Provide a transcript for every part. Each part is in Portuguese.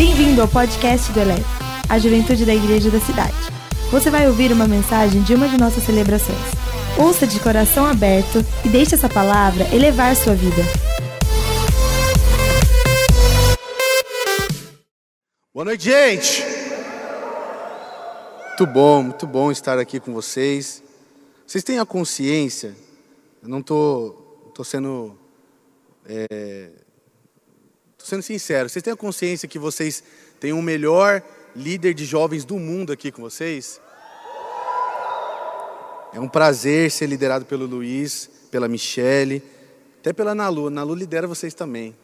Bem-vindo ao podcast do Eleve, a juventude da igreja da cidade. Você vai ouvir uma mensagem de uma de nossas celebrações. Ouça de coração aberto e deixe essa palavra elevar sua vida. Boa noite, gente! Muito bom, muito bom estar aqui com vocês. Vocês têm a consciência, eu não estou tô, tô sendo. É, tô sendo sincero, vocês têm a consciência que vocês têm o melhor líder de jovens do mundo aqui com vocês? É um prazer ser liderado pelo Luiz, pela Michele, até pela Nalu. Nalu lidera vocês também.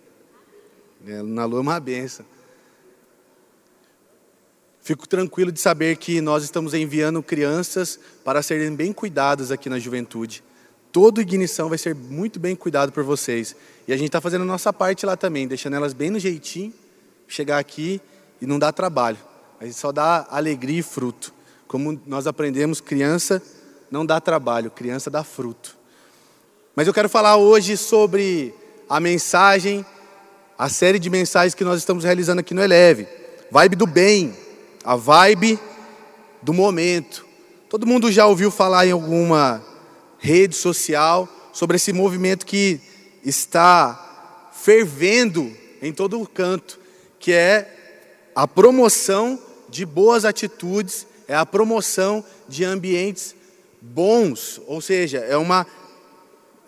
É, Nalu é uma benção. Fico tranquilo de saber que nós estamos enviando crianças para serem bem cuidadas aqui na juventude. Todo ignição vai ser muito bem cuidado por vocês. E a gente está fazendo a nossa parte lá também, deixando elas bem no jeitinho, chegar aqui e não dar trabalho. Gente só dá alegria e fruto. Como nós aprendemos, criança não dá trabalho, criança dá fruto. Mas eu quero falar hoje sobre a mensagem, a série de mensagens que nós estamos realizando aqui no Eleve. Vibe do bem a vibe do momento. Todo mundo já ouviu falar em alguma rede social sobre esse movimento que está fervendo em todo o canto, que é a promoção de boas atitudes, é a promoção de ambientes bons, ou seja, é uma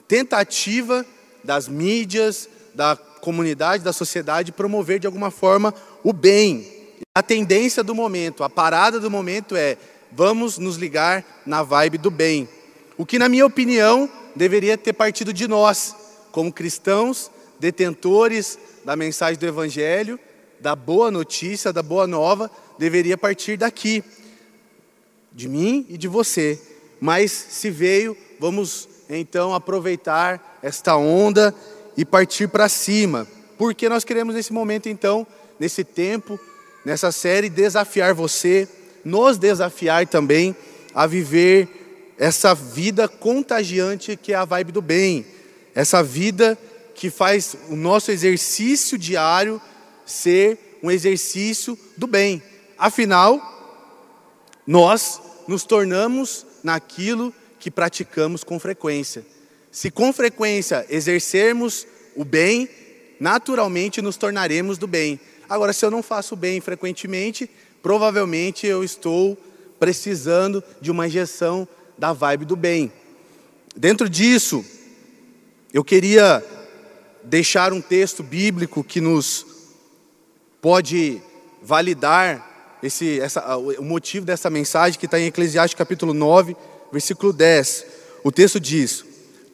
tentativa das mídias, da comunidade, da sociedade promover de alguma forma o bem, a tendência do momento, a parada do momento é vamos nos ligar na vibe do bem. O que, na minha opinião, deveria ter partido de nós, como cristãos, detentores da mensagem do Evangelho, da boa notícia, da boa nova, deveria partir daqui, de mim e de você. Mas se veio, vamos então aproveitar esta onda e partir para cima, porque nós queremos nesse momento, então, nesse tempo, nessa série desafiar você, nos desafiar também a viver essa vida contagiante que é a vibe do bem, essa vida que faz o nosso exercício diário ser um exercício do bem. Afinal, nós nos tornamos naquilo que praticamos com frequência. Se com frequência exercermos o bem, naturalmente nos tornaremos do bem. Agora, se eu não faço bem frequentemente, provavelmente eu estou precisando de uma injeção da vibe do bem. Dentro disso, eu queria deixar um texto bíblico que nos pode validar esse, essa, o motivo dessa mensagem, que está em Eclesiastes capítulo 9, versículo 10. O texto diz: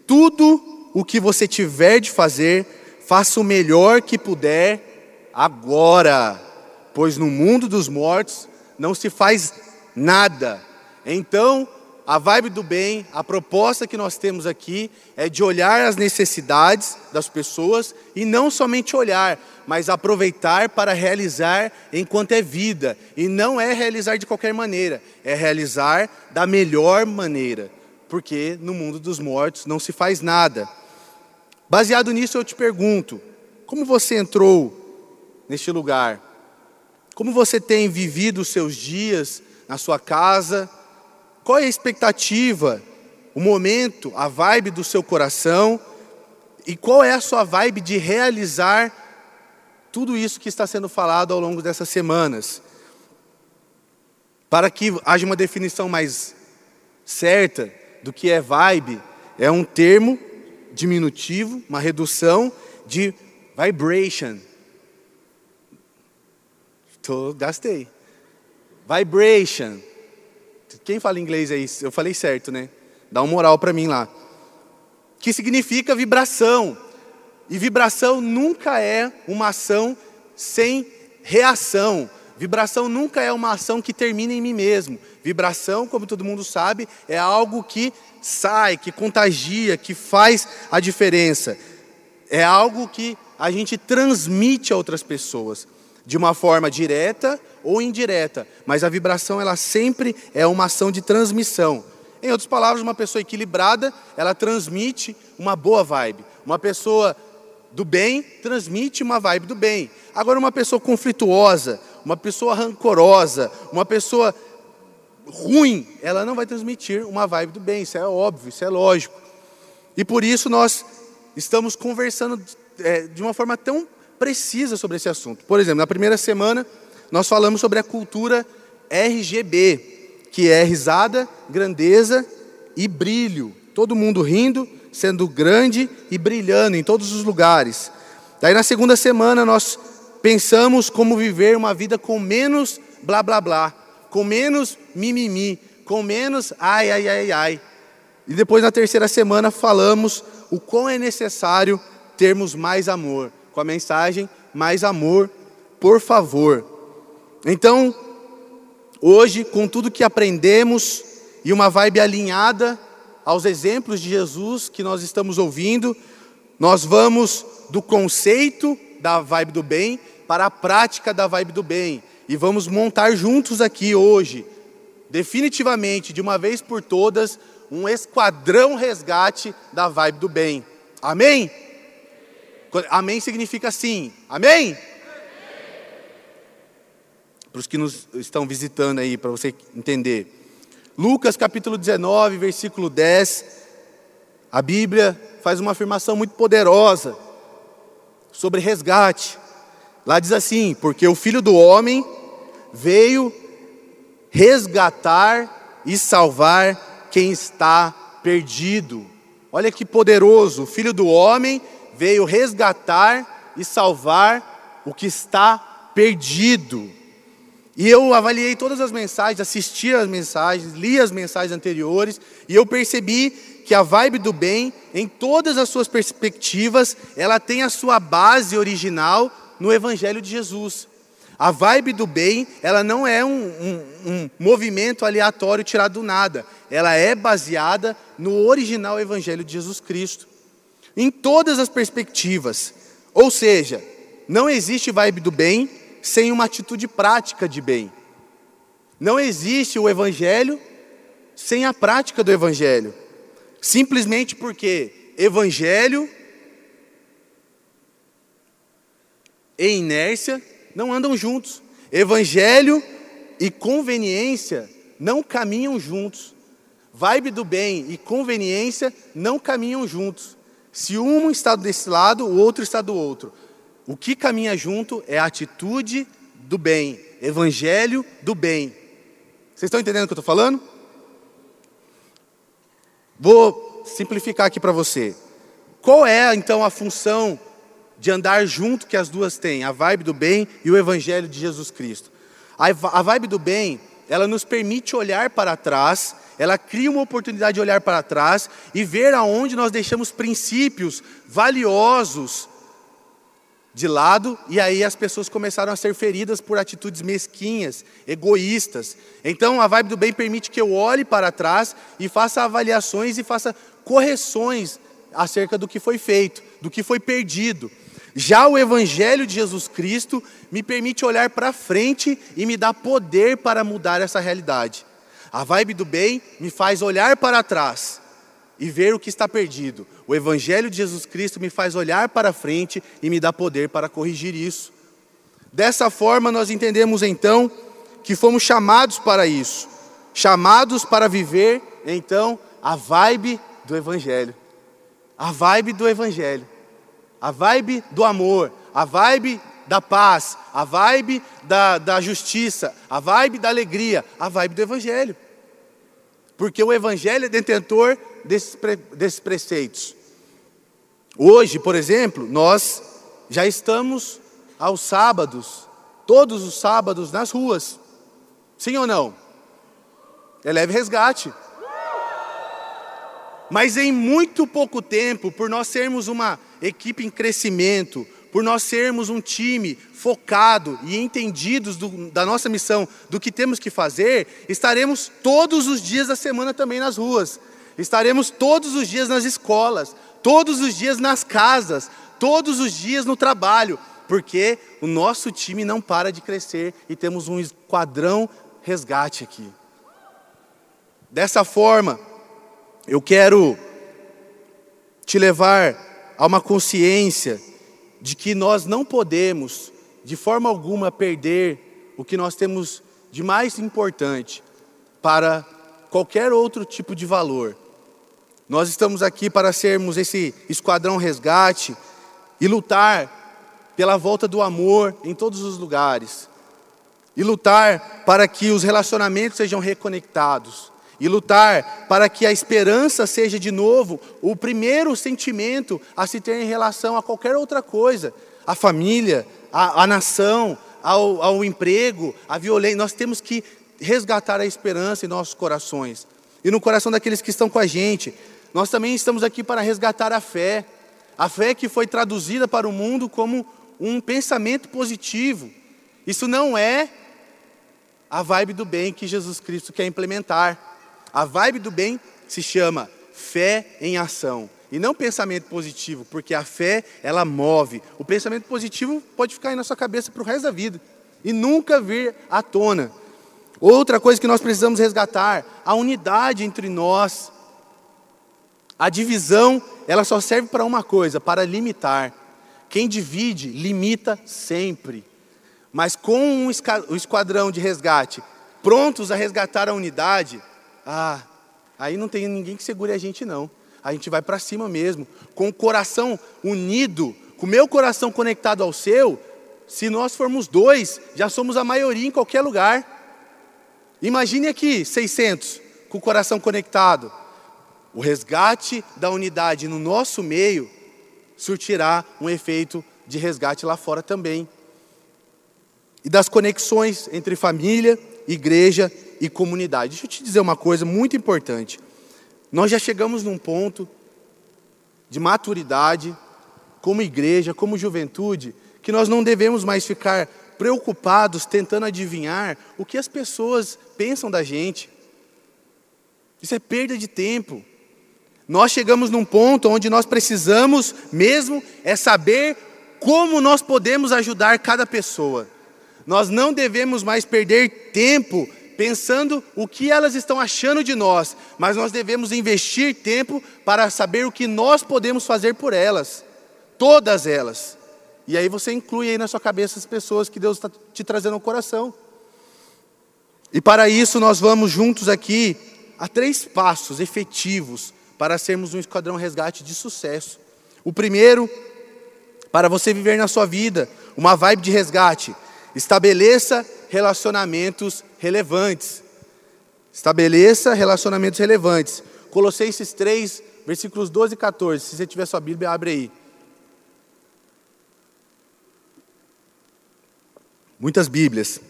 Tudo o que você tiver de fazer, faça o melhor que puder agora, pois no mundo dos mortos não se faz nada. Então, a vibe do bem, a proposta que nós temos aqui é de olhar as necessidades das pessoas e não somente olhar, mas aproveitar para realizar enquanto é vida. E não é realizar de qualquer maneira, é realizar da melhor maneira, porque no mundo dos mortos não se faz nada. Baseado nisso, eu te pergunto: como você entrou neste lugar. Como você tem vivido os seus dias na sua casa? Qual é a expectativa, o momento, a vibe do seu coração? E qual é a sua vibe de realizar tudo isso que está sendo falado ao longo dessas semanas? Para que haja uma definição mais certa do que é vibe, é um termo diminutivo, uma redução de vibration, Tô, gastei. Vibration. Quem fala inglês aí? Eu falei certo, né? Dá uma moral para mim lá. Que significa vibração. E vibração nunca é uma ação sem reação. Vibração nunca é uma ação que termina em mim mesmo. Vibração, como todo mundo sabe, é algo que sai, que contagia, que faz a diferença. É algo que a gente transmite a outras pessoas de uma forma direta ou indireta, mas a vibração ela sempre é uma ação de transmissão. Em outras palavras, uma pessoa equilibrada, ela transmite uma boa vibe. Uma pessoa do bem transmite uma vibe do bem. Agora, uma pessoa conflituosa, uma pessoa rancorosa, uma pessoa ruim, ela não vai transmitir uma vibe do bem, isso é óbvio, isso é lógico. E por isso nós estamos conversando é, de uma forma tão precisa sobre esse assunto. Por exemplo, na primeira semana, nós falamos sobre a cultura RGB, que é risada, grandeza e brilho. Todo mundo rindo, sendo grande e brilhando em todos os lugares. Daí na segunda semana nós pensamos como viver uma vida com menos blá blá blá, com menos mimimi, com menos ai ai ai ai. E depois na terceira semana falamos o quão é necessário termos mais amor, com a mensagem mais amor, por favor. Então, hoje, com tudo que aprendemos e uma vibe alinhada aos exemplos de Jesus que nós estamos ouvindo, nós vamos do conceito da vibe do bem para a prática da vibe do bem. E vamos montar juntos aqui hoje, definitivamente, de uma vez por todas, um esquadrão resgate da vibe do bem. Amém? Amém significa sim. Amém? Para os que nos estão visitando aí, para você entender. Lucas capítulo 19, versículo 10, a Bíblia faz uma afirmação muito poderosa sobre resgate. Lá diz assim: Porque o filho do homem veio resgatar e salvar quem está perdido. Olha que poderoso, o filho do homem veio resgatar e salvar o que está perdido. E eu avaliei todas as mensagens, assisti as mensagens, li as mensagens anteriores, e eu percebi que a vibe do bem, em todas as suas perspectivas, ela tem a sua base original no Evangelho de Jesus. A vibe do bem, ela não é um, um, um movimento aleatório tirado do nada. Ela é baseada no original Evangelho de Jesus Cristo. Em todas as perspectivas. Ou seja, não existe vibe do bem sem uma atitude prática de bem. Não existe o Evangelho sem a prática do Evangelho. Simplesmente porque Evangelho e inércia não andam juntos. Evangelho e conveniência não caminham juntos. Vibe do bem e conveniência não caminham juntos. Se um está desse lado, o outro está do outro. O que caminha junto é a atitude do bem, evangelho do bem. Vocês estão entendendo o que eu estou falando? Vou simplificar aqui para você. Qual é então a função de andar junto que as duas têm, a vibe do bem e o evangelho de Jesus Cristo? A vibe do bem, ela nos permite olhar para trás, ela cria uma oportunidade de olhar para trás e ver aonde nós deixamos princípios valiosos de lado, e aí as pessoas começaram a ser feridas por atitudes mesquinhas, egoístas. Então a vibe do bem permite que eu olhe para trás e faça avaliações e faça correções acerca do que foi feito, do que foi perdido. Já o Evangelho de Jesus Cristo me permite olhar para frente e me dá poder para mudar essa realidade. A vibe do bem me faz olhar para trás e ver o que está perdido. O Evangelho de Jesus Cristo me faz olhar para frente e me dá poder para corrigir isso. Dessa forma, nós entendemos então que fomos chamados para isso, chamados para viver então a vibe do Evangelho, a vibe do Evangelho, a vibe do amor, a vibe da paz, a vibe da, da justiça, a vibe da alegria, a vibe do Evangelho. Porque o Evangelho é detentor desses, pre, desses preceitos. Hoje, por exemplo, nós já estamos aos sábados, todos os sábados nas ruas. Sim ou não? Eleve resgate. Mas em muito pouco tempo, por nós sermos uma equipe em crescimento, por nós sermos um time focado e entendidos do, da nossa missão, do que temos que fazer, estaremos todos os dias da semana também nas ruas, estaremos todos os dias nas escolas, todos os dias nas casas, todos os dias no trabalho, porque o nosso time não para de crescer e temos um esquadrão resgate aqui. Dessa forma, eu quero te levar a uma consciência de que nós não podemos, de forma alguma, perder o que nós temos de mais importante para qualquer outro tipo de valor. Nós estamos aqui para sermos esse esquadrão resgate e lutar pela volta do amor em todos os lugares. E lutar para que os relacionamentos sejam reconectados. E lutar para que a esperança seja de novo o primeiro sentimento a se ter em relação a qualquer outra coisa. A família, a, nação, ao, ao emprego, a violência. Nós temos que resgatar a esperança em nossos corações. E no coração daqueles que estão com a gente. Nós também estamos aqui para resgatar a fé. A fé que foi traduzida para o mundo como um pensamento positivo. Isso não é a vibe do bem que Jesus Cristo quer implementar. A vibe do bem se chama fé em ação e não pensamento positivo, porque a fé ela move. O pensamento positivo pode ficar aí na sua cabeça para o resto da vida e nunca vir à tona. Outra coisa que nós precisamos resgatar, a unidade entre nós. A divisão, ela só serve para uma coisa, para limitar. Quem divide, limita sempre. Mas com um esquadrão de resgate prontos a resgatar a unidade, ah, aí não tem ninguém que segure a gente não. A gente vai para cima mesmo, com o coração unido, com o meu coração conectado ao seu. Se nós formos dois, já somos a maioria em qualquer lugar. Imagine aqui, 600, com o coração conectado. O resgate da unidade no nosso meio surtirá um efeito de resgate lá fora também e das conexões entre família, igreja e comunidade. Deixa eu te dizer uma coisa muito importante. Nós já chegamos num ponto de maturidade, como igreja, como juventude, que nós não devemos mais ficar preocupados tentando adivinhar o que as pessoas pensam da gente. Isso é perda de tempo. Nós chegamos num ponto onde nós precisamos mesmo é saber como nós podemos ajudar cada pessoa. Nós não devemos mais perder tempo pensando o que elas estão achando de nós, mas nós devemos investir tempo para saber o que nós podemos fazer por elas, todas elas. E aí você inclui aí na sua cabeça as pessoas que Deus está te trazendo ao coração. E para isso nós vamos juntos aqui a três passos efetivos para sermos um esquadrão resgate de sucesso. O primeiro, para você viver na sua vida uma vibe de resgate, Estabeleça relacionamentos relevantes. Estabeleça relacionamentos relevantes. Colossenses 3, versículos 12 e 14. Se você tiver sua Bíblia, abre aí. Muitas Bíblias.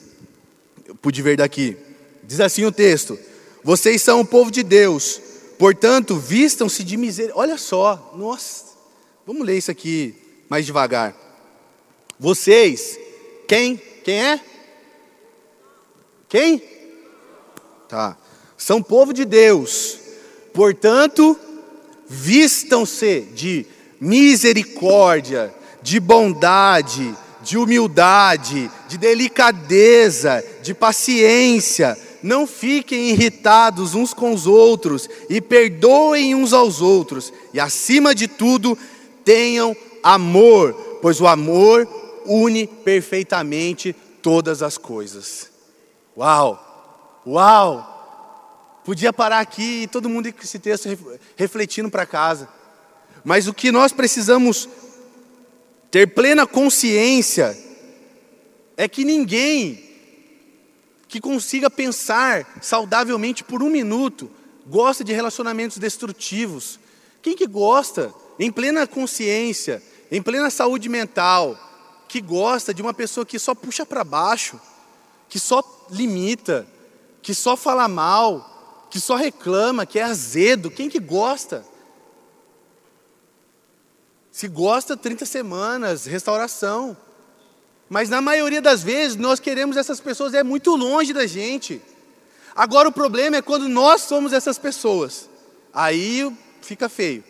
Eu pude ver daqui. Diz assim o texto: Vocês são o povo de Deus, portanto, vistam-se de misericórdia. Olha só, nossa, vamos ler isso aqui mais devagar. Vocês, quem? Quem é? Quem? Tá. São povo de Deus. Portanto, vistam-se de misericórdia, de bondade, de humildade, de delicadeza, de paciência. Não fiquem irritados uns com os outros e perdoem uns aos outros. E acima de tudo, tenham amor, pois o amor une perfeitamente todas as coisas. Uau! Uau! Podia parar aqui e todo mundo com esse texto refletindo para casa. Mas o que nós precisamos ter plena consciência é que ninguém que consiga pensar saudavelmente por um minuto gosta de relacionamentos destrutivos. Quem que gosta, em plena consciência, em plena saúde mental, que gosta de uma pessoa que só puxa para baixo, que só limita, que só fala mal, que só reclama, que é azedo. Quem que gosta? Se gosta, 30 semanas, restauração. Mas na maioria das vezes nós queremos essas pessoas é muito longe da gente. Agora o problema é quando nós somos essas pessoas. Aí fica feio.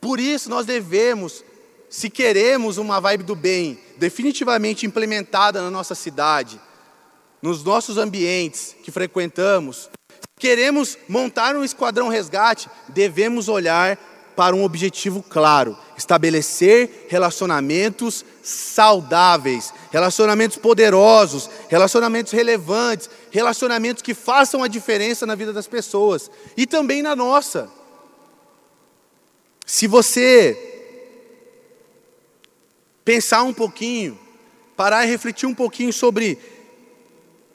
Por isso nós devemos se queremos uma vibe do bem definitivamente implementada na nossa cidade, nos nossos ambientes que frequentamos, queremos montar um esquadrão resgate, devemos olhar para um objetivo claro: estabelecer relacionamentos saudáveis, relacionamentos poderosos, relacionamentos relevantes, relacionamentos que façam a diferença na vida das pessoas e também na nossa. Se você pensar um pouquinho, parar e refletir um pouquinho sobre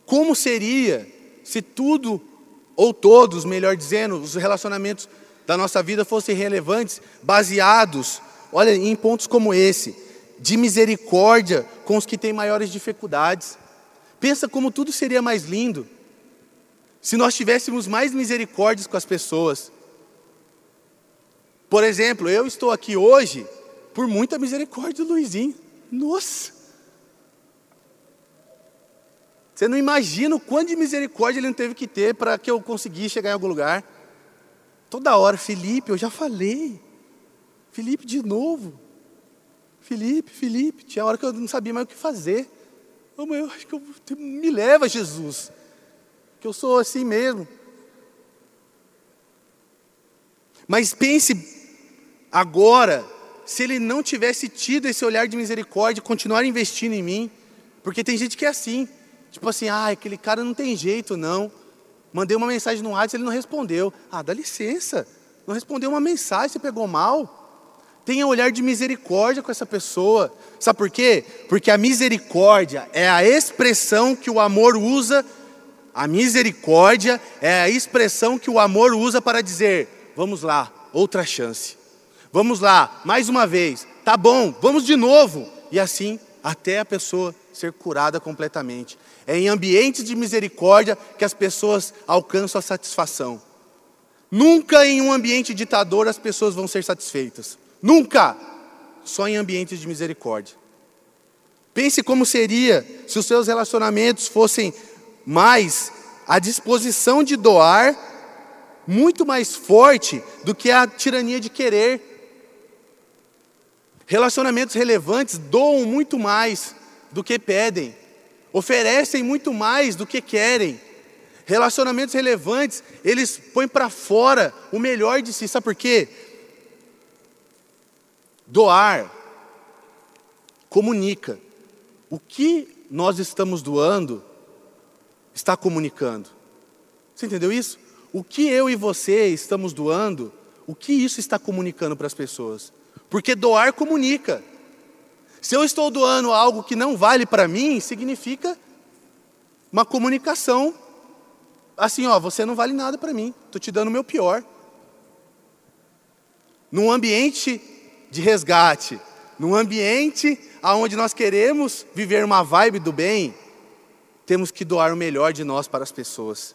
como seria se tudo, ou todos, melhor dizendo, os relacionamentos da nossa vida fossem relevantes, baseados, olha, em pontos como esse, de misericórdia com os que têm maiores dificuldades. Pensa como tudo seria mais lindo se nós tivéssemos mais misericórdia com as pessoas. Por exemplo, eu estou aqui hoje por muita misericórdia do Luizinho. Nossa! Você não imagina o quanto de misericórdia ele não teve que ter para que eu conseguisse chegar em algum lugar. Toda hora, Felipe, eu já falei. Felipe de novo. Felipe, Felipe. Tinha hora que eu não sabia mais o que fazer. Oh, eu acho que eu, me leva, Jesus. Que eu sou assim mesmo. Mas pense agora se ele não tivesse tido esse olhar de misericórdia, continuar investindo em mim, porque tem gente que é assim, tipo assim, ah, aquele cara não tem jeito não. Mandei uma mensagem no WhatsApp, ele não respondeu. Ah, dá licença, não respondeu uma mensagem, você pegou mal. Tenha olhar de misericórdia com essa pessoa. Sabe por quê? Porque a misericórdia é a expressão que o amor usa. A misericórdia é a expressão que o amor usa para dizer: vamos lá, outra chance. Vamos lá, mais uma vez. Tá bom, vamos de novo. E assim até a pessoa ser curada completamente. É em ambientes de misericórdia que as pessoas alcançam a satisfação. Nunca em um ambiente ditador as pessoas vão ser satisfeitas. Nunca! Só em ambientes de misericórdia. Pense como seria se os seus relacionamentos fossem mais à disposição de doar, muito mais forte do que a tirania de querer. Relacionamentos relevantes doam muito mais do que pedem, oferecem muito mais do que querem. Relacionamentos relevantes, eles põem para fora o melhor de si. Sabe por quê? Doar comunica. O que nós estamos doando está comunicando. Você entendeu isso? O que eu e você estamos doando, o que isso está comunicando para as pessoas? Porque doar comunica. Se eu estou doando algo que não vale para mim, significa uma comunicação. Assim, ó, você não vale nada para mim, estou te dando o meu pior. Num ambiente de resgate, num ambiente onde nós queremos viver uma vibe do bem, temos que doar o melhor de nós para as pessoas.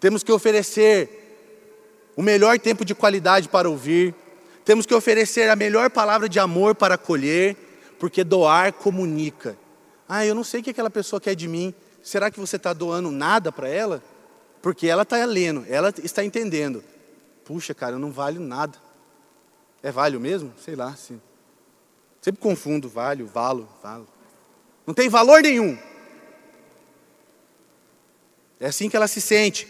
Temos que oferecer o melhor tempo de qualidade para ouvir, temos que oferecer a melhor palavra de amor para acolher, porque doar comunica. Ah, eu não sei o que aquela pessoa quer de mim. Será que você está doando nada para ela? Porque ela está lendo, ela está entendendo. Puxa, cara, eu não valho nada. É valho mesmo? Sei lá. Sim. Sempre confundo valho, valo, valo. Não tem valor nenhum. É assim que ela se sente.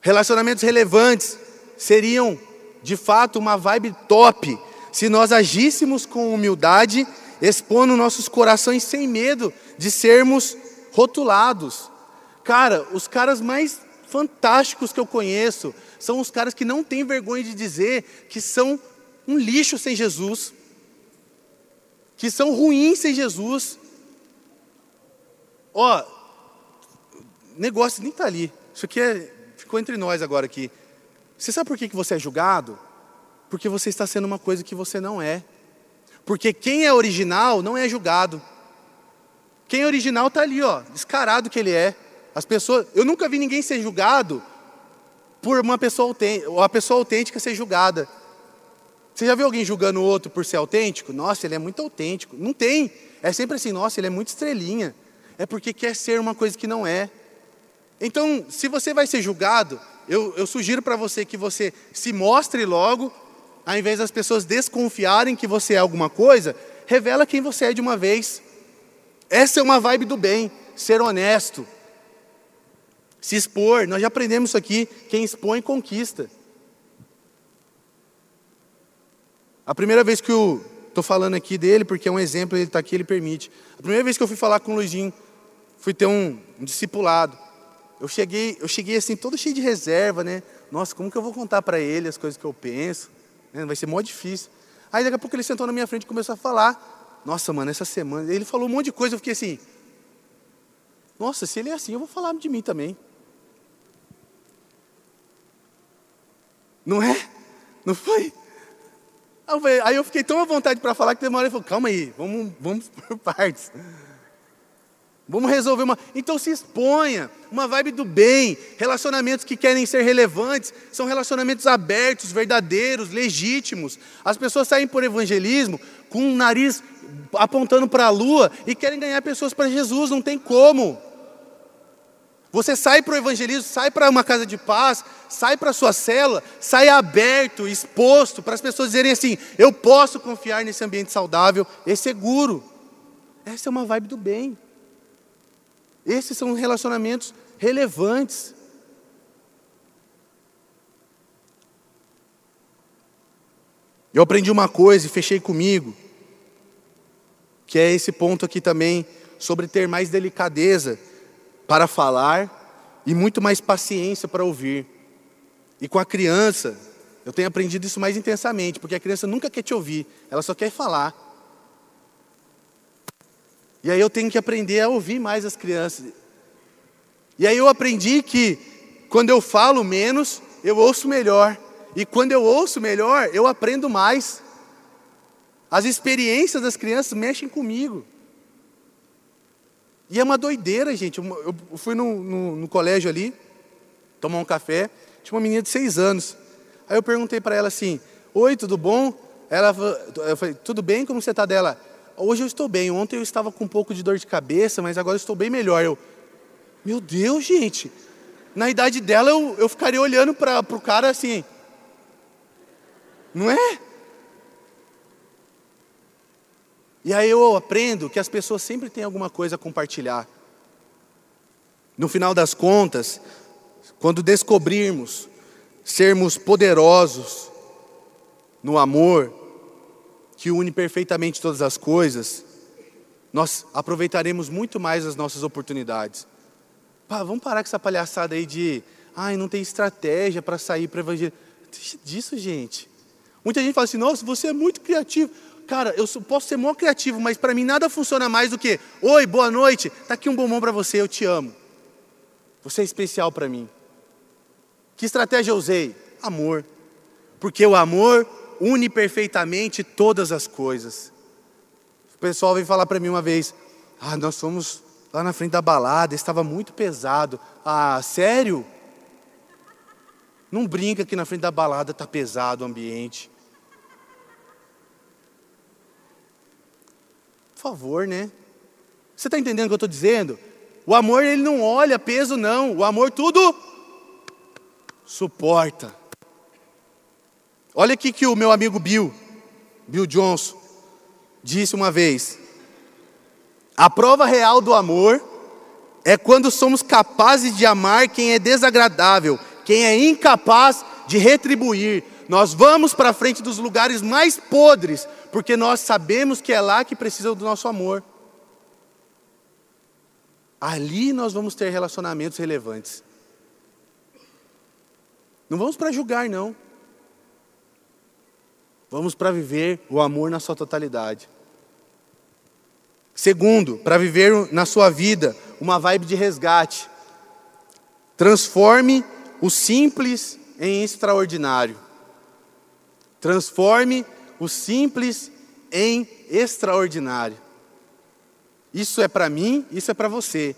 Relacionamentos relevantes seriam de fato uma vibe top se nós agíssemos com humildade, expondo nossos corações sem medo de sermos rotulados. Cara, os caras mais fantásticos que eu conheço são os caras que não têm vergonha de dizer que são um lixo sem Jesus, que são ruins sem Jesus. Ó, negócio nem está ali. Isso aqui é, ficou entre nós agora aqui. Você sabe por que você é julgado? Porque você está sendo uma coisa que você não é. Porque quem é original não é julgado. Quem é original está ali, ó, descarado que ele é. As pessoas, eu nunca vi ninguém ser julgado por uma pessoa autêntica, a pessoa autêntica ser julgada. Você já viu alguém julgando o outro por ser autêntico? Nossa, ele é muito autêntico. Não tem. É sempre assim, nossa, ele é muito estrelinha. É porque quer ser uma coisa que não é. Então, se você vai ser julgado, eu, eu sugiro para você que você se mostre logo, ao invés das pessoas desconfiarem que você é alguma coisa, revela quem você é de uma vez. Essa é uma vibe do bem, ser honesto. Se expor, nós já aprendemos isso aqui, quem expõe conquista. A primeira vez que eu estou falando aqui dele, porque é um exemplo, ele está aqui, ele permite. A primeira vez que eu fui falar com o Luizinho, fui ter um, um discipulado. Eu cheguei, eu cheguei assim, todo cheio de reserva, né? Nossa, como que eu vou contar para ele as coisas que eu penso? Né? Vai ser mó difícil. Aí daqui a pouco ele sentou na minha frente e começou a falar. Nossa, mano, essa semana. Ele falou um monte de coisa, eu fiquei assim. Nossa, se ele é assim, eu vou falar de mim também. Não é? Não foi? Aí eu fiquei tão à vontade para falar que demorei e falou, calma aí, vamos, vamos por partes. Vamos resolver uma. Então se exponha, uma vibe do bem. Relacionamentos que querem ser relevantes são relacionamentos abertos, verdadeiros, legítimos. As pessoas saem por evangelismo com o nariz apontando para a lua e querem ganhar pessoas para Jesus, não tem como. Você sai para o evangelismo, sai para uma casa de paz, sai para a sua cela, sai aberto, exposto, para as pessoas dizerem assim: eu posso confiar nesse ambiente saudável e seguro. Essa é uma vibe do bem. Esses são relacionamentos relevantes. Eu aprendi uma coisa e fechei comigo, que é esse ponto aqui também, sobre ter mais delicadeza para falar e muito mais paciência para ouvir. E com a criança, eu tenho aprendido isso mais intensamente, porque a criança nunca quer te ouvir, ela só quer falar. E aí eu tenho que aprender a ouvir mais as crianças. E aí eu aprendi que quando eu falo menos, eu ouço melhor. E quando eu ouço melhor, eu aprendo mais. As experiências das crianças mexem comigo. E é uma doideira, gente. Eu fui no, no, no colégio ali, tomar um café, tinha uma menina de seis anos. Aí eu perguntei para ela assim: Oi, tudo bom? Ela eu falei: Tudo bem? Como você está dela? Hoje eu estou bem. Ontem eu estava com um pouco de dor de cabeça, mas agora eu estou bem melhor. Eu, meu Deus, gente. Na idade dela eu, eu ficaria olhando para o cara assim. Não é? E aí eu aprendo que as pessoas sempre têm alguma coisa a compartilhar. No final das contas, quando descobrirmos sermos poderosos no amor, que une perfeitamente todas as coisas, nós aproveitaremos muito mais as nossas oportunidades. Pá, vamos parar com essa palhaçada aí de, ai, não tem estratégia para sair para evangelho. Deixa disso, gente. Muita gente fala assim, nossa, você é muito criativo. Cara, eu posso ser mó criativo, mas para mim nada funciona mais do que: Oi, boa noite, tá aqui um bombom para você, eu te amo. Você é especial para mim. Que estratégia eu usei? Amor. Porque o amor une perfeitamente todas as coisas. O pessoal veio falar para mim uma vez: Ah, nós fomos lá na frente da balada, estava muito pesado. Ah, sério? Não brinca que na frente da balada está pesado o ambiente. Por favor, né? Você está entendendo o que eu estou dizendo? O amor, ele não olha peso, não. O amor tudo suporta. Olha aqui que o meu amigo Bill, Bill Johnson, disse uma vez: A prova real do amor é quando somos capazes de amar quem é desagradável, quem é incapaz de retribuir. Nós vamos para frente dos lugares mais podres porque nós sabemos que é lá que precisa do nosso amor. Ali nós vamos ter relacionamentos relevantes. Não vamos para julgar, não. Vamos para viver o amor na sua totalidade. Segundo, para viver na sua vida uma vibe de resgate. Transforme o simples em extraordinário. Transforme o simples em extraordinário. Isso é para mim, isso é para você.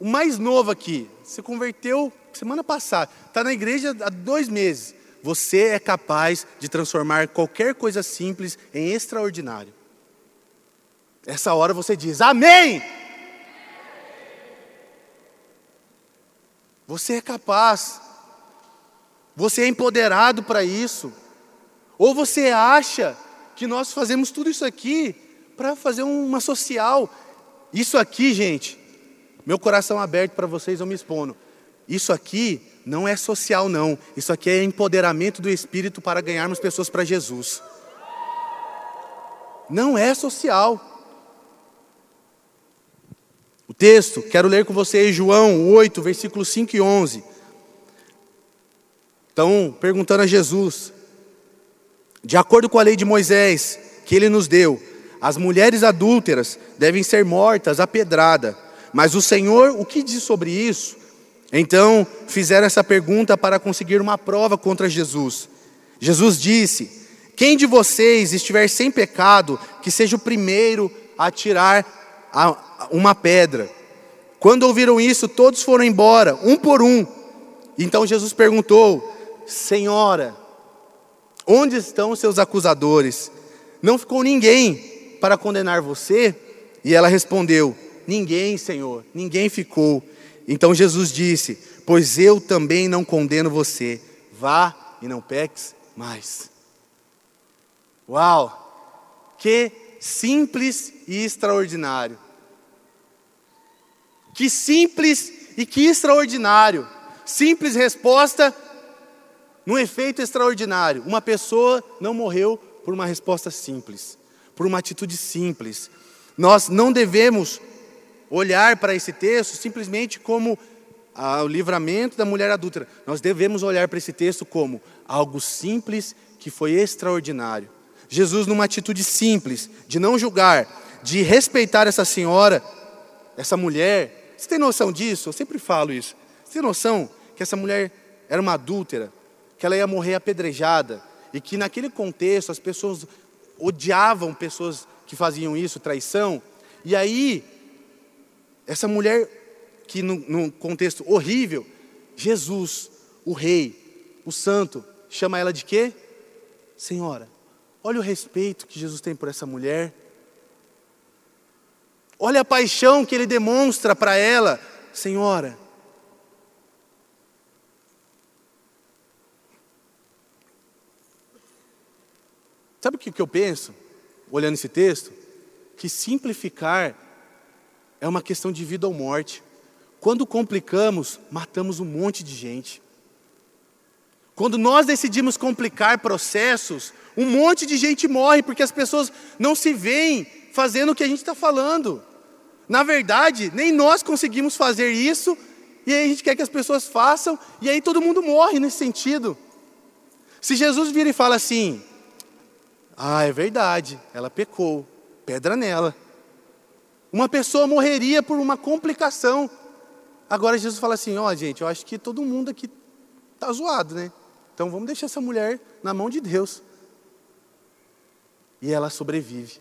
O mais novo aqui, se converteu semana passada, está na igreja há dois meses. Você é capaz de transformar qualquer coisa simples em extraordinário. Essa hora você diz: Amém! Você é capaz. Você é empoderado para isso. Ou você acha que nós fazemos tudo isso aqui para fazer uma social? Isso aqui, gente, meu coração aberto para vocês, eu me expondo. Isso aqui não é social, não. Isso aqui é empoderamento do Espírito para ganharmos pessoas para Jesus. não é social. O texto, quero ler com vocês João 8, versículos 5 e 11. Estão perguntando a Jesus, de acordo com a lei de Moisés, que ele nos deu, as mulheres adúlteras devem ser mortas a pedrada. Mas o Senhor, o que diz sobre isso? Então fizeram essa pergunta para conseguir uma prova contra Jesus. Jesus disse: Quem de vocês estiver sem pecado, que seja o primeiro a tirar uma pedra. Quando ouviram isso, todos foram embora, um por um. Então Jesus perguntou: Senhora, onde estão seus acusadores? Não ficou ninguém para condenar você? E ela respondeu: Ninguém, Senhor, ninguém ficou. Então Jesus disse: Pois eu também não condeno você. Vá e não peques mais. Uau! Que simples e extraordinário. Que simples e que extraordinário. Simples resposta num efeito extraordinário. Uma pessoa não morreu por uma resposta simples, por uma atitude simples. Nós não devemos olhar para esse texto simplesmente como ah, o livramento da mulher adúltera. Nós devemos olhar para esse texto como algo simples que foi extraordinário. Jesus, numa atitude simples, de não julgar, de respeitar essa senhora, essa mulher. Você tem noção disso? Eu sempre falo isso. Você tem noção que essa mulher era uma adúltera, que ela ia morrer apedrejada, e que naquele contexto as pessoas odiavam pessoas que faziam isso, traição, e aí essa mulher, que num contexto horrível, Jesus, o rei, o santo, chama ela de quê? Senhora. Olha o respeito que Jesus tem por essa mulher. Olha a paixão que ele demonstra para ela, Senhora. Sabe o que eu penso, olhando esse texto? Que simplificar é uma questão de vida ou morte. Quando complicamos, matamos um monte de gente. Quando nós decidimos complicar processos, um monte de gente morre porque as pessoas não se veem fazendo o que a gente está falando. Na verdade, nem nós conseguimos fazer isso, e aí a gente quer que as pessoas façam, e aí todo mundo morre nesse sentido. Se Jesus vira e fala assim: Ah, é verdade, ela pecou, pedra nela. Uma pessoa morreria por uma complicação. Agora Jesus fala assim: ó, oh, gente, eu acho que todo mundo aqui está zoado, né? Então vamos deixar essa mulher na mão de Deus. E ela sobrevive.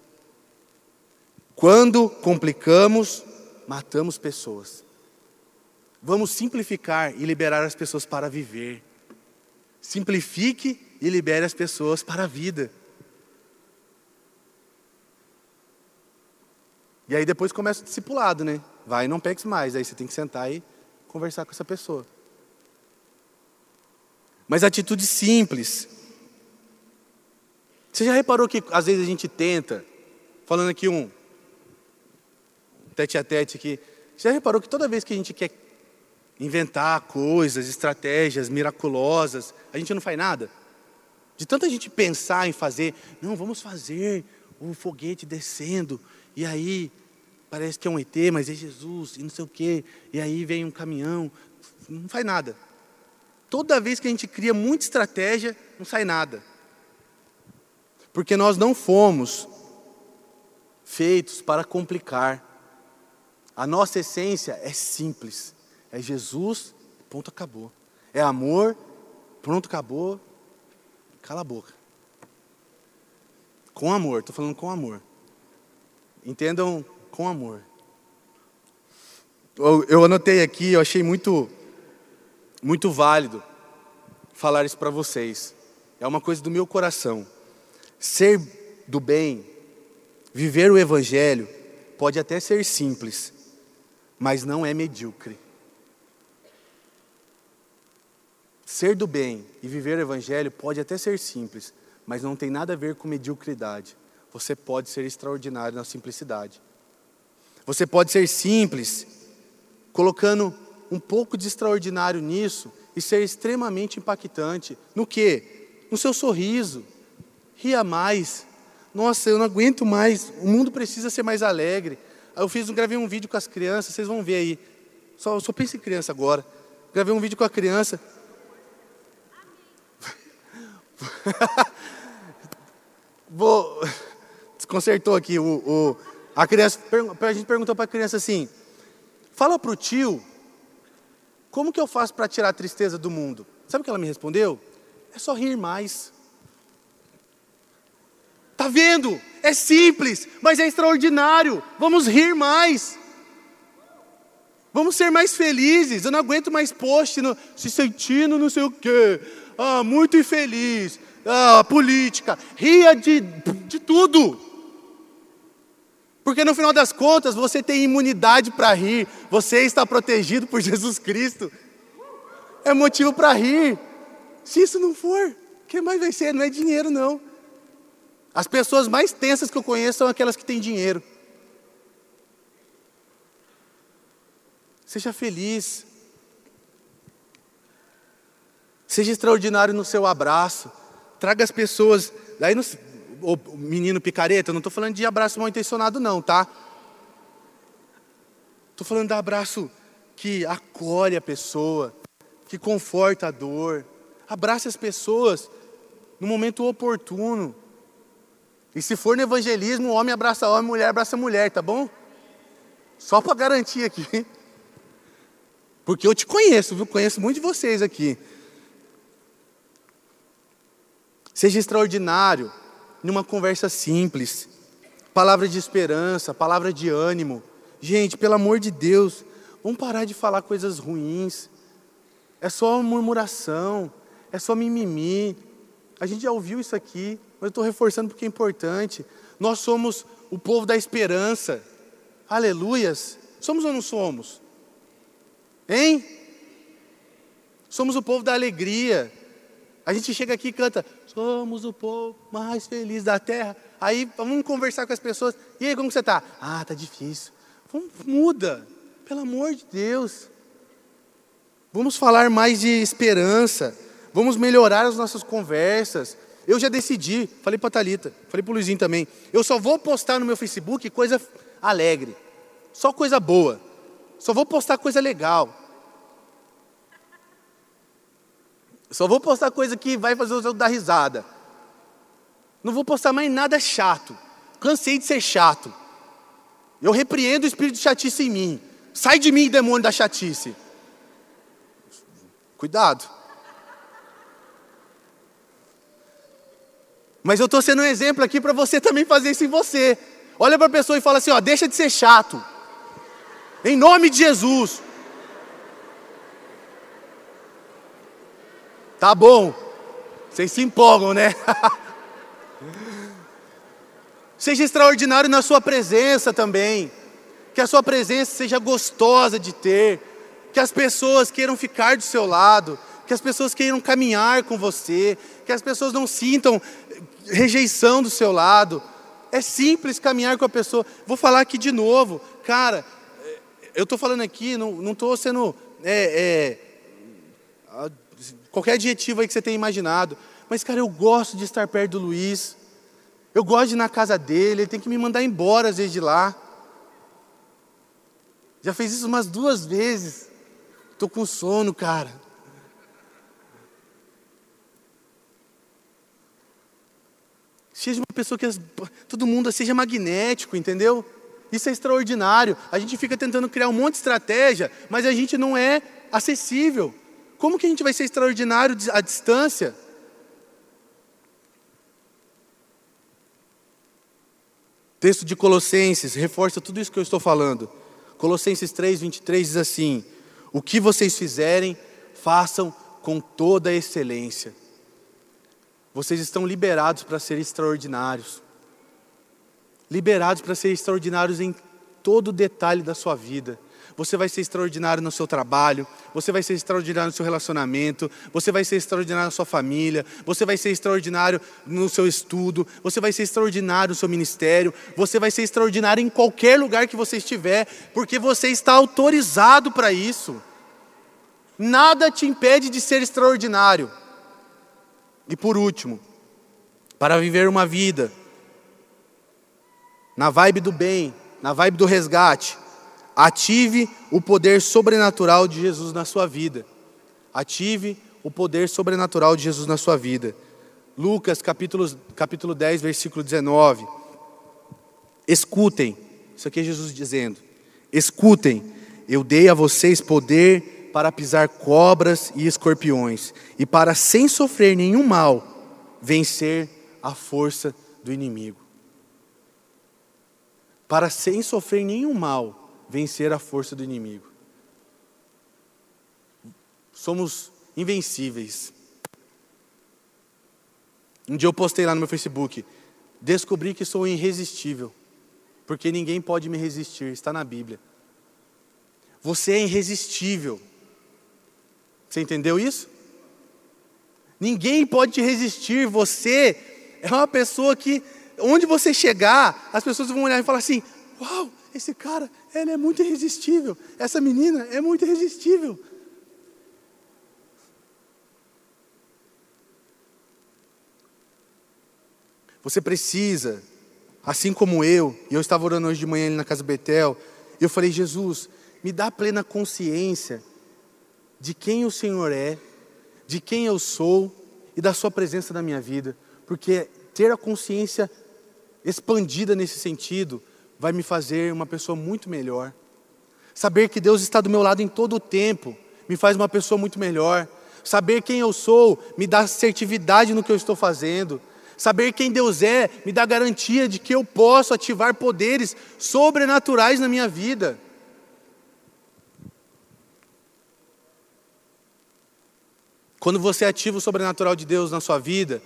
Quando complicamos, matamos pessoas. Vamos simplificar e liberar as pessoas para viver. Simplifique e libere as pessoas para a vida. E aí depois começa o discipulado, né? Vai não peques mais. Aí você tem que sentar e conversar com essa pessoa. Mas atitude simples. Você já reparou que às vezes a gente tenta, falando aqui um tete a tete aqui, você já reparou que toda vez que a gente quer inventar coisas, estratégias miraculosas, a gente não faz nada? De tanta gente pensar em fazer, não, vamos fazer o foguete descendo, e aí parece que é um ET, mas é Jesus, e não sei o quê, e aí vem um caminhão, não faz nada. Toda vez que a gente cria muita estratégia, não sai nada. Porque nós não fomos feitos para complicar. A nossa essência é simples. É Jesus, ponto, acabou. É amor, pronto, acabou. Cala a boca. Com amor, estou falando com amor. Entendam com amor. Eu anotei aqui, eu achei muito, muito válido falar isso para vocês. É uma coisa do meu coração. Ser do bem, viver o Evangelho, pode até ser simples, mas não é medíocre. Ser do bem e viver o Evangelho pode até ser simples, mas não tem nada a ver com mediocridade você pode ser extraordinário na simplicidade. Você pode ser simples, colocando um pouco de extraordinário nisso e ser extremamente impactante. No que? No seu sorriso. Ria mais. Nossa, eu não aguento mais. O mundo precisa ser mais alegre. Eu fiz, gravei um vídeo com as crianças, vocês vão ver aí. Só, só pensa em criança agora. Gravei um vídeo com a criança. Vou. Desconcertou aqui o, o, a criança. A gente perguntou para a criança assim: fala para o tio, como que eu faço para tirar a tristeza do mundo? Sabe o que ela me respondeu? É só rir mais. Tá vendo? É simples, mas é extraordinário. Vamos rir mais. Vamos ser mais felizes. Eu não aguento mais post no, se sentindo não sei o quê. Ah, muito infeliz. Ah, política. Ria de, de tudo. Porque no final das contas você tem imunidade para rir. Você está protegido por Jesus Cristo. É motivo para rir. Se isso não for, o que mais vai ser? Não é dinheiro, não. As pessoas mais tensas que eu conheço são aquelas que têm dinheiro. Seja feliz. Seja extraordinário no seu abraço. Traga as pessoas. Daí, no, o menino picareta, não estou falando de abraço mal intencionado, não, tá? Estou falando de abraço que acolhe a pessoa, que conforta a dor. Abrace as pessoas no momento oportuno. E se for no evangelismo, homem abraça homem, mulher abraça mulher, tá bom? Só para garantir aqui. Porque eu te conheço, viu? Conheço muito de vocês aqui. Seja extraordinário numa conversa simples. Palavra de esperança, palavra de ânimo. Gente, pelo amor de Deus, vamos parar de falar coisas ruins. É só murmuração, é só mimimi. A gente já ouviu isso aqui, mas eu estou reforçando porque é importante. Nós somos o povo da esperança. Aleluias. Somos ou não somos? Hein? Somos o povo da alegria. A gente chega aqui e canta: Somos o povo mais feliz da terra. Aí vamos conversar com as pessoas. E aí, como você está? Ah, tá difícil. Vamos, muda, pelo amor de Deus. Vamos falar mais de esperança. Vamos melhorar as nossas conversas. Eu já decidi, falei para a Thalita, falei para o Luizinho também. Eu só vou postar no meu Facebook coisa alegre. Só coisa boa. Só vou postar coisa legal. Só vou postar coisa que vai fazer os outros dar risada. Não vou postar mais nada chato. Cansei de ser chato. Eu repreendo o espírito de chatice em mim. Sai de mim, demônio da chatice. Cuidado. Mas eu estou sendo um exemplo aqui para você também fazer isso em você. Olha para a pessoa e fala assim: ó, deixa de ser chato. Em nome de Jesus. Tá bom. Vocês se empolgam, né? seja extraordinário na sua presença também. Que a sua presença seja gostosa de ter. Que as pessoas queiram ficar do seu lado. Que as pessoas queiram caminhar com você. Que as pessoas não sintam rejeição do seu lado. É simples caminhar com a pessoa. Vou falar aqui de novo. Cara, eu estou falando aqui, não estou sendo é, é, qualquer adjetivo aí que você tenha imaginado. Mas, cara, eu gosto de estar perto do Luiz. Eu gosto de ir na casa dele. Ele tem que me mandar embora às vezes de lá. Já fez isso umas duas vezes. Estou com sono, cara. Seja uma pessoa que todo mundo seja magnético, entendeu? Isso é extraordinário. A gente fica tentando criar um monte de estratégia, mas a gente não é acessível. Como que a gente vai ser extraordinário à distância? Texto de Colossenses reforça tudo isso que eu estou falando. Colossenses 3, 23 diz assim: O que vocês fizerem, façam com toda a excelência. Vocês estão liberados para ser extraordinários liberados para ser extraordinários em todo detalhe da sua vida. Você vai ser extraordinário no seu trabalho, você vai ser extraordinário no seu relacionamento, você vai ser extraordinário na sua família, você vai ser extraordinário no seu estudo, você vai ser extraordinário no seu ministério, você vai ser extraordinário em qualquer lugar que você estiver, porque você está autorizado para isso. Nada te impede de ser extraordinário. E por último, para viver uma vida na vibe do bem, na vibe do resgate, ative o poder sobrenatural de Jesus na sua vida. Ative o poder sobrenatural de Jesus na sua vida. Lucas capítulo, capítulo 10, versículo 19. Escutem, isso aqui é Jesus dizendo: Escutem, eu dei a vocês poder para pisar cobras e escorpiões, e para, sem sofrer nenhum mal, vencer a força do inimigo. Para, sem sofrer nenhum mal, vencer a força do inimigo. Somos invencíveis. Um dia eu postei lá no meu Facebook: descobri que sou irresistível, porque ninguém pode me resistir, está na Bíblia. Você é irresistível. Você entendeu isso? Ninguém pode te resistir, você é uma pessoa que, onde você chegar, as pessoas vão olhar e falar assim: Uau, esse cara, ele é muito irresistível, essa menina é muito irresistível. Você precisa, assim como eu, e eu estava orando hoje de manhã ali na casa Betel, e eu falei, Jesus, me dá plena consciência de quem o Senhor é, de quem eu sou e da Sua presença na minha vida, porque ter a consciência expandida nesse sentido vai me fazer uma pessoa muito melhor. Saber que Deus está do meu lado em todo o tempo me faz uma pessoa muito melhor. Saber quem eu sou me dá assertividade no que eu estou fazendo. Saber quem Deus é me dá garantia de que eu posso ativar poderes sobrenaturais na minha vida. Quando você ativa o sobrenatural de Deus na sua vida,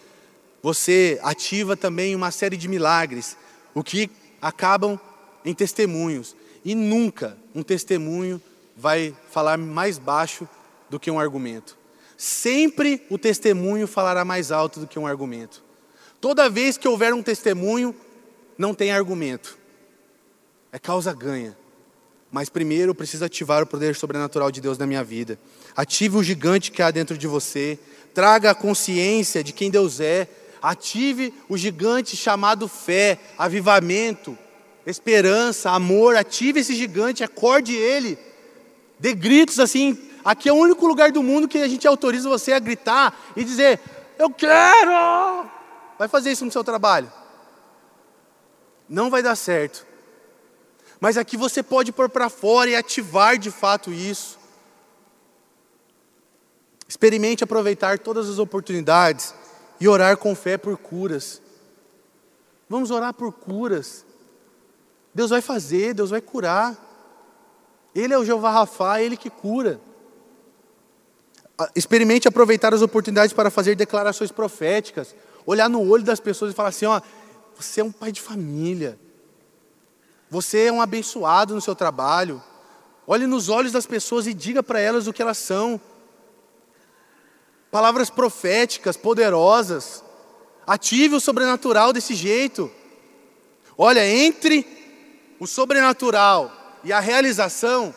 você ativa também uma série de milagres, o que acabam em testemunhos. E nunca um testemunho vai falar mais baixo do que um argumento. Sempre o testemunho falará mais alto do que um argumento. Toda vez que houver um testemunho, não tem argumento. É causa ganha. Mas primeiro eu preciso ativar o poder sobrenatural de Deus na minha vida. Ative o gigante que há dentro de você. Traga a consciência de quem Deus é. Ative o gigante chamado fé, avivamento, esperança, amor. Ative esse gigante, acorde ele. Dê gritos assim. Aqui é o único lugar do mundo que a gente autoriza você a gritar e dizer: Eu quero! Vai fazer isso no seu trabalho. Não vai dar certo. Mas aqui você pode pôr para fora e ativar de fato isso. Experimente aproveitar todas as oportunidades e orar com fé por curas. Vamos orar por curas. Deus vai fazer, Deus vai curar. Ele é o Jeová Rafa, é Ele que cura. Experimente aproveitar as oportunidades para fazer declarações proféticas olhar no olho das pessoas e falar assim: ó, você é um pai de família, você é um abençoado no seu trabalho. Olhe nos olhos das pessoas e diga para elas o que elas são. Palavras proféticas, poderosas. Ative o sobrenatural desse jeito. Olha, entre o sobrenatural e a realização,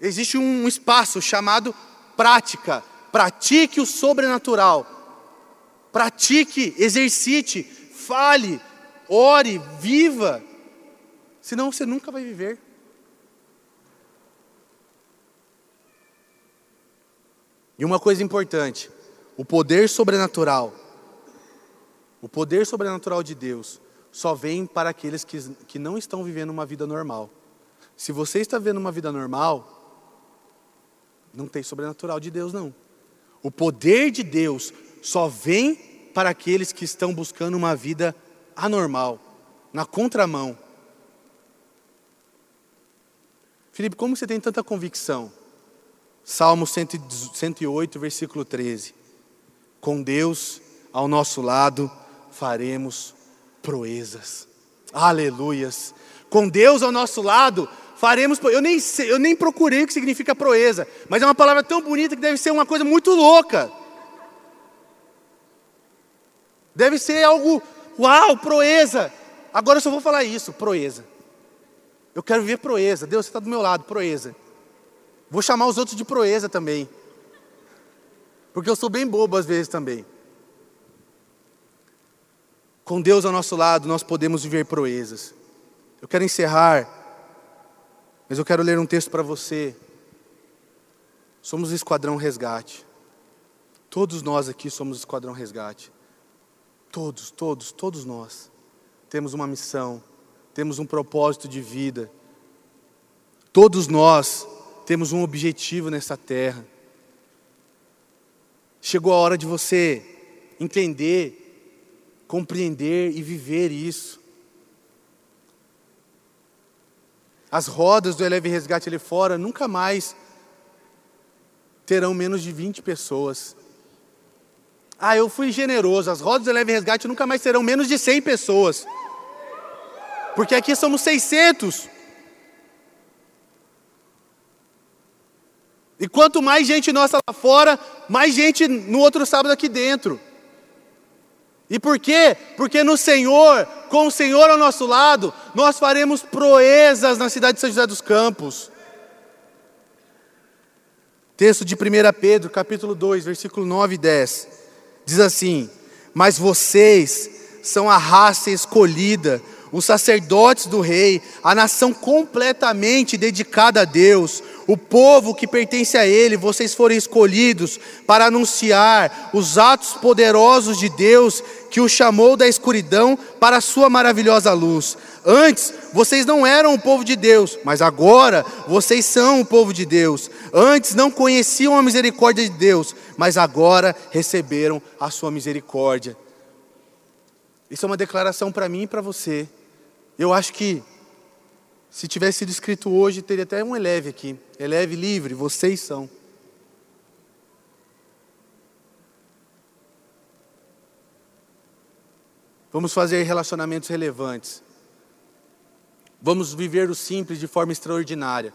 existe um espaço chamado prática. Pratique o sobrenatural pratique, exercite, fale, ore, viva. Senão você nunca vai viver. E uma coisa importante: o poder sobrenatural, o poder sobrenatural de Deus, só vem para aqueles que, que não estão vivendo uma vida normal. Se você está vivendo uma vida normal, não tem sobrenatural de Deus, não. O poder de Deus só vem para aqueles que estão buscando uma vida anormal, na contramão. Felipe, como você tem tanta convicção? Salmo 108, versículo 13. Com Deus ao nosso lado faremos proezas. Aleluias. Com Deus ao nosso lado faremos. Eu nem, sei, eu nem procurei o que significa proeza, mas é uma palavra tão bonita que deve ser uma coisa muito louca. Deve ser algo, uau, proeza. Agora eu só vou falar isso, proeza. Eu quero ver proeza. Deus, você está do meu lado, proeza. Vou chamar os outros de proeza também. Porque eu sou bem bobo às vezes também. Com Deus ao nosso lado, nós podemos viver proezas. Eu quero encerrar, mas eu quero ler um texto para você. Somos o Esquadrão Resgate. Todos nós aqui somos o Esquadrão Resgate. Todos, todos, todos nós. Temos uma missão, temos um propósito de vida. Todos nós temos um objetivo nessa terra. Chegou a hora de você entender, compreender e viver isso. As rodas do Eleve Resgate ali fora nunca mais terão menos de 20 pessoas. Ah, eu fui generoso. As rodas do Eleve Resgate nunca mais terão menos de 100 pessoas. Porque aqui somos 600. E quanto mais gente nossa lá fora, mais gente no outro sábado aqui dentro. E por quê? Porque no Senhor, com o Senhor ao nosso lado, nós faremos proezas na cidade de São José dos Campos. Texto de 1 Pedro, capítulo 2, versículo 9 e 10. Diz assim: Mas vocês são a raça escolhida, os sacerdotes do rei, a nação completamente dedicada a Deus, o povo que pertence a Ele, vocês foram escolhidos para anunciar os atos poderosos de Deus que o chamou da escuridão para a sua maravilhosa luz. Antes, vocês não eram o povo de Deus, mas agora vocês são o povo de Deus. Antes não conheciam a misericórdia de Deus, mas agora receberam a sua misericórdia. Isso é uma declaração para mim e para você. Eu acho que se tivesse sido escrito hoje, teria até um eleve aqui. Eleve livre, vocês são. Vamos fazer relacionamentos relevantes. Vamos viver o simples de forma extraordinária.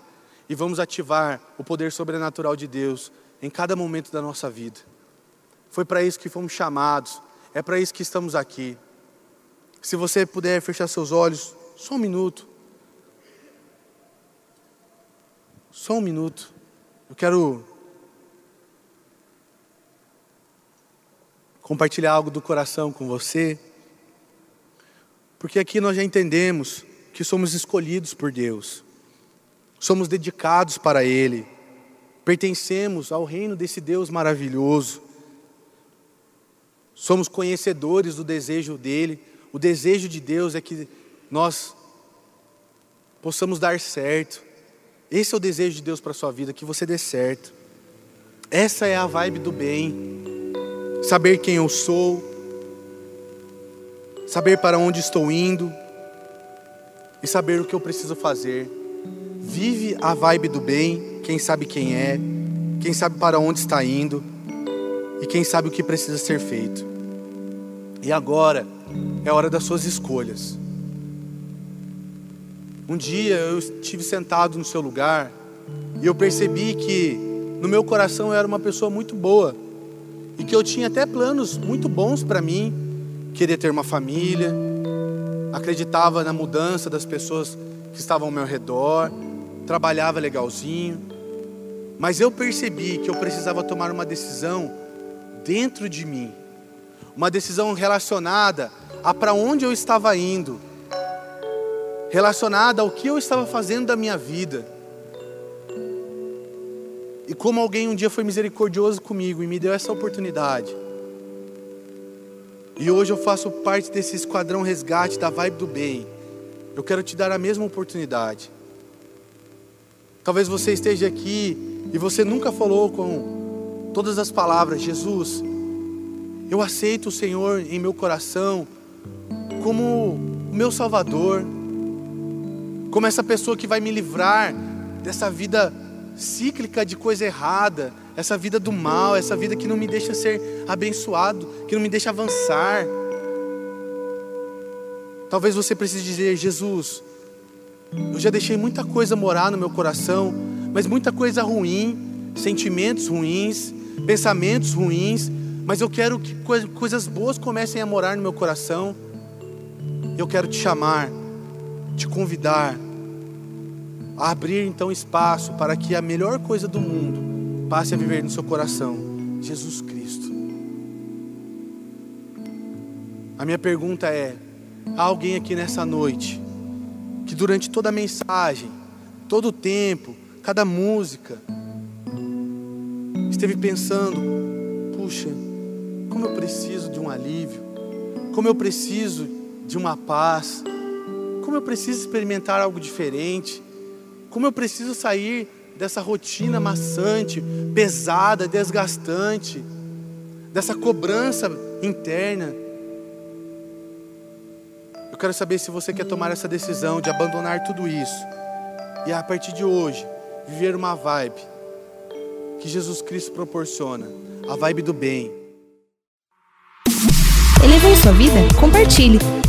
E vamos ativar o poder sobrenatural de Deus em cada momento da nossa vida. Foi para isso que fomos chamados. É para isso que estamos aqui. Se você puder fechar seus olhos, só um minuto. Só um minuto. Eu quero compartilhar algo do coração com você. Porque aqui nós já entendemos que somos escolhidos por Deus. Somos dedicados para Ele. Pertencemos ao reino desse Deus maravilhoso. Somos conhecedores do desejo dele. O desejo de Deus é que nós possamos dar certo. Esse é o desejo de Deus para a sua vida, que você dê certo. Essa é a vibe do bem. Saber quem eu sou, saber para onde estou indo e saber o que eu preciso fazer. Vive a vibe do bem, quem sabe quem é, quem sabe para onde está indo e quem sabe o que precisa ser feito. E agora é hora das suas escolhas. Um dia eu estive sentado no seu lugar e eu percebi que no meu coração eu era uma pessoa muito boa e que eu tinha até planos muito bons para mim, queria ter uma família, acreditava na mudança das pessoas que estavam ao meu redor, trabalhava legalzinho, mas eu percebi que eu precisava tomar uma decisão dentro de mim, uma decisão relacionada a para onde eu estava indo, relacionada ao que eu estava fazendo da minha vida. E como alguém um dia foi misericordioso comigo e me deu essa oportunidade. E hoje eu faço parte desse esquadrão resgate da vibe do bem. Eu quero te dar a mesma oportunidade. Talvez você esteja aqui e você nunca falou com todas as palavras: Jesus, eu aceito o Senhor em meu coração como o meu Salvador como essa pessoa que vai me livrar dessa vida cíclica de coisa errada, essa vida do mal, essa vida que não me deixa ser abençoado, que não me deixa avançar. Talvez você precise dizer: Jesus, eu já deixei muita coisa morar no meu coração, mas muita coisa ruim, sentimentos ruins, pensamentos ruins, mas eu quero que coisas boas comecem a morar no meu coração. Eu quero te chamar, te convidar a abrir então espaço para que a melhor coisa do mundo passe a viver no seu coração, Jesus Cristo. A minha pergunta é: há alguém aqui nessa noite que durante toda a mensagem, todo o tempo, cada música, esteve pensando: puxa, como eu preciso de um alívio, como eu preciso de uma paz, como eu preciso experimentar algo diferente, como eu preciso sair dessa rotina maçante, pesada, desgastante, dessa cobrança interna. Eu quero saber se você quer tomar essa decisão de abandonar tudo isso e a partir de hoje viver uma vibe que Jesus Cristo proporciona, a vibe do bem. Elevou sua vida? Compartilhe.